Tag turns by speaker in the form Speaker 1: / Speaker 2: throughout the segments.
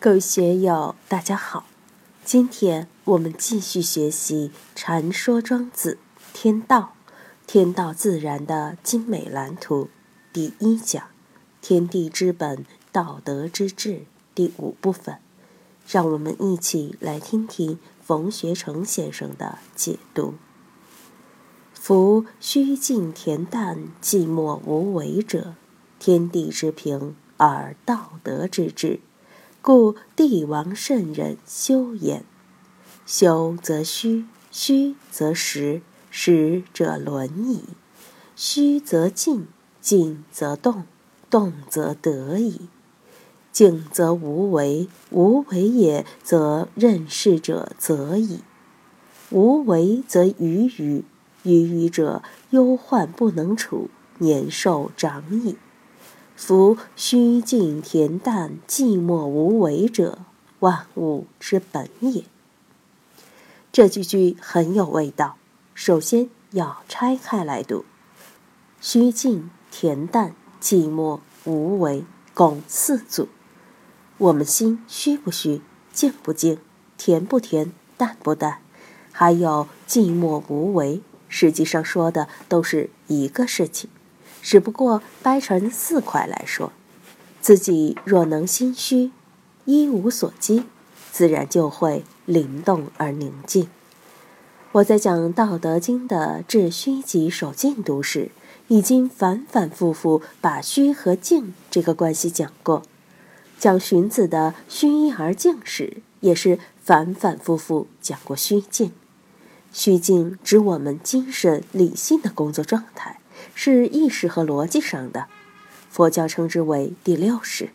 Speaker 1: 各位学友，大家好！今天我们继续学习《禅说庄子天道》，天道自然的精美蓝图第一讲“天地之本，道德之治”第五部分。让我们一起来听听冯学成先生的解读：“夫虚静恬淡、寂寞无为者，天地之平而道德之治。”故帝王圣人修焉，修则虚，虚则实，实则伦矣；虚则静，静则动，动则得矣。静则无为，无为也则任事者则矣；无为则愚愚，愚愚者忧患不能处，年寿长矣。夫虚静恬淡、寂寞无为者，万物之本也。这句句很有味道。首先要拆开来读：虚静、恬淡、寂寞、无为，共四组。我们心虚不虚？静不静？恬不恬？淡不淡？还有寂寞无为，实际上说的都是一个事情。只不过掰成四块来说，自己若能心虚，一无所积，自然就会灵动而宁静。我在讲《道德经》的治虚极守静读时，已经反反复复把虚和静这个关系讲过；讲荀子的“虚一而静”时，也是反反复复讲过虚静。虚静指我们精神理性的工作状态。是意识和逻辑上的，佛教称之为第六识。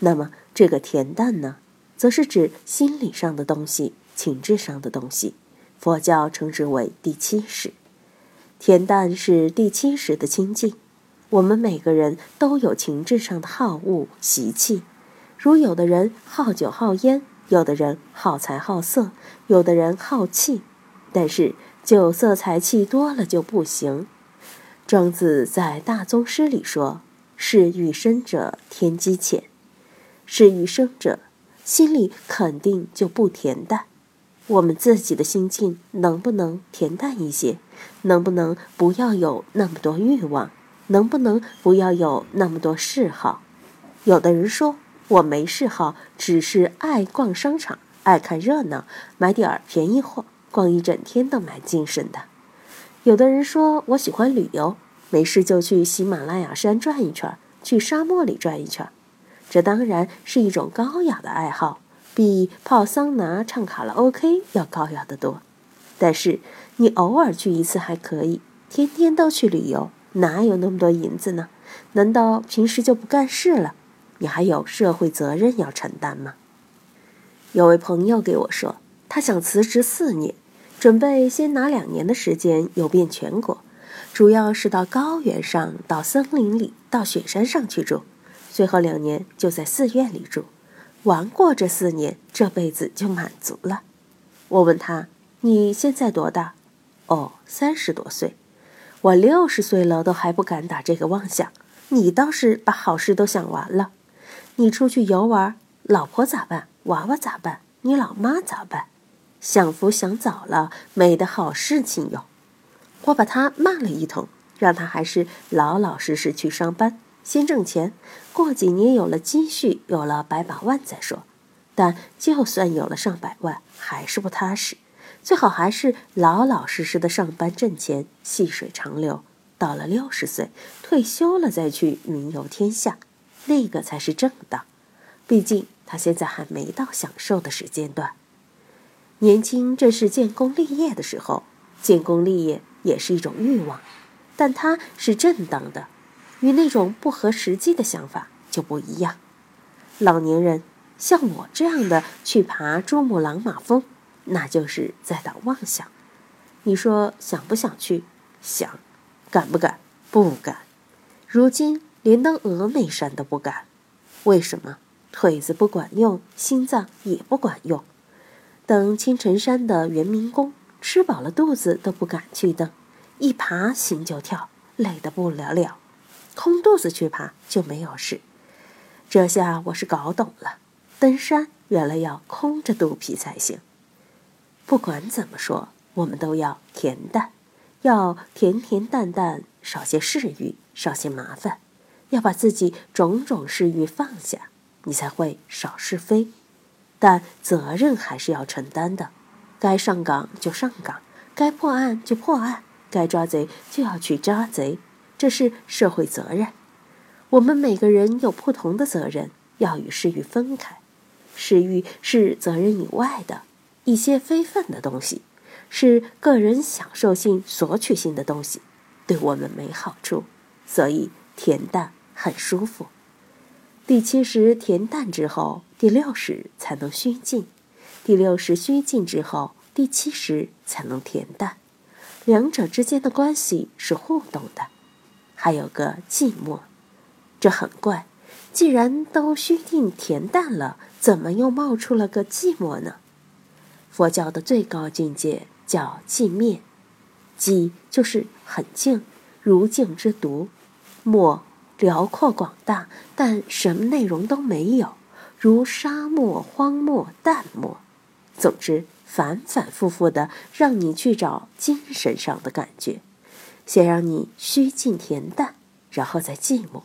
Speaker 1: 那么这个恬淡呢，则是指心理上的东西、情志上的东西，佛教称之为第七识。恬淡是第七识的清净。我们每个人都有情志上的好恶习气，如有的人好酒好烟，有的人好财好色，有的人好气，但是酒色财气多了就不行。庄子在大宗师里说：“是欲生者天机浅，是欲生者心里肯定就不恬淡。我们自己的心境能不能恬淡一些？能不能不要有那么多欲望？能不能不要有那么多嗜好？有的人说我没嗜好，只是爱逛商场，爱看热闹，买点儿便宜货，逛一整天都蛮精神的。”有的人说我喜欢旅游，没事就去喜马拉雅山转一圈，去沙漠里转一圈，这当然是一种高雅的爱好，比泡桑拿、唱卡拉 OK 要高雅得多。但是你偶尔去一次还可以，天天都去旅游，哪有那么多银子呢？难道平时就不干事了？你还有社会责任要承担吗？有位朋友给我说，他想辞职四年。准备先拿两年的时间游遍全国，主要是到高原上、到森林里、到雪山上去住，最后两年就在寺院里住，玩过这四年，这辈子就满足了。我问他：“你现在多大？”“哦，三十多岁。”“我六十岁了都还不敢打这个妄想，你倒是把好事都想完了。你出去游玩，老婆咋办？娃娃咋办？你老妈咋办？”享福享早了，没得好事情哟。我把他骂了一通，让他还是老老实实去上班，先挣钱，过几年有了积蓄，有了百把万再说。但就算有了上百万，还是不踏实，最好还是老老实实的上班挣钱，细水长流。到了六十岁退休了再去云游天下，那个才是正道。毕竟他现在还没到享受的时间段。年轻正是建功立业的时候，建功立业也是一种欲望，但它是正当的，与那种不合实际的想法就不一样。老年人像我这样的去爬珠穆朗玛峰，那就是在打妄想。你说想不想去？想，敢不敢？不敢。如今连登峨眉山都不敢，为什么？腿子不管用，心脏也不管用。登青城山的圆明宫，吃饱了肚子都不敢去登，一爬心就跳，累得不了了。空肚子去爬就没有事。这下我是搞懂了，登山原来要空着肚皮才行。不管怎么说，我们都要恬淡，要甜甜淡淡，少些事欲，少些麻烦，要把自己种种事欲放下，你才会少是非。但责任还是要承担的，该上岗就上岗，该破案就破案，该抓贼就要去抓贼，这是社会责任。我们每个人有不同的责任，要与事欲分开。事欲是责任以外的一些非分的东西，是个人享受性、索取性的东西，对我们没好处，所以恬淡很舒服。第七十恬淡之后，第六时才能虚静；第六时虚静之后，第七时才能恬淡。两者之间的关系是互动的。还有个寂寞，这很怪。既然都虚静恬淡了，怎么又冒出了个寂寞呢？佛教的最高境界叫寂灭，寂就是很静，如镜之独；漠。辽阔广大，但什么内容都没有，如沙漠、荒漠、淡漠。总之，反反复复的让你去找精神上的感觉，先让你虚静恬淡，然后再寂寞。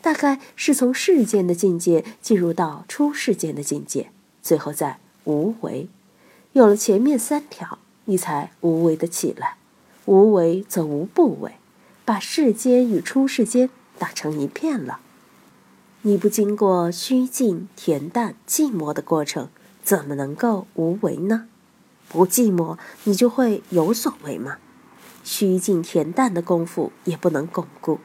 Speaker 1: 大概是从世间的境界进入到出世间的境界，最后再无为。有了前面三条，你才无为的起来。无为则无不为，把世间与出世间。打成一片了，你不经过虚静、恬淡、寂寞的过程，怎么能够无为呢？不寂寞，你就会有所为吗？虚静恬淡的功夫也不能巩固。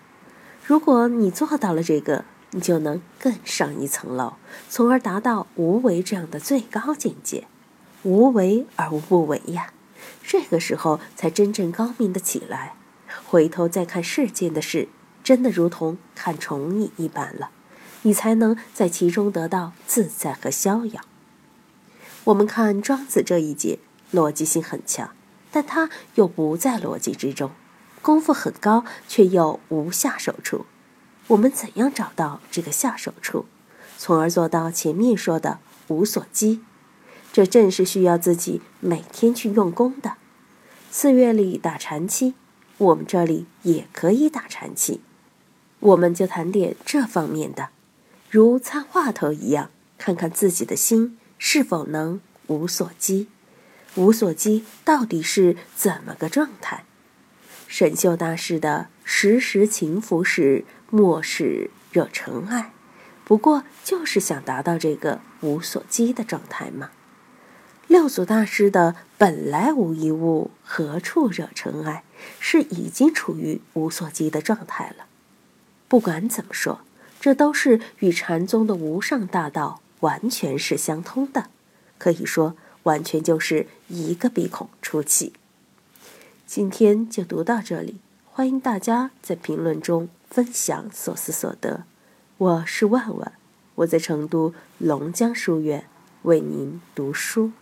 Speaker 1: 如果你做到了这个，你就能更上一层楼，从而达到无为这样的最高境界。无为而无不为呀，这个时候才真正高明的起来。回头再看世间的事。真的如同看虫蚁一般了，你才能在其中得到自在和逍遥。我们看庄子这一节，逻辑性很强，但他又不在逻辑之中，功夫很高，却又无下手处。我们怎样找到这个下手处，从而做到前面说的无所积？这正是需要自己每天去用功的。四月里打禅期，我们这里也可以打禅期。我们就谈点这方面的，如参话头一样，看看自己的心是否能无所积。无所积到底是怎么个状态？沈秀大师的“时时勤拂拭，莫使惹尘埃”，不过就是想达到这个无所积的状态嘛。六祖大师的“本来无一物，何处惹尘埃”，是已经处于无所积的状态了。不管怎么说，这都是与禅宗的无上大道完全是相通的，可以说完全就是一个鼻孔出气。今天就读到这里，欢迎大家在评论中分享所思所得。我是万万，我在成都龙江书院为您读书。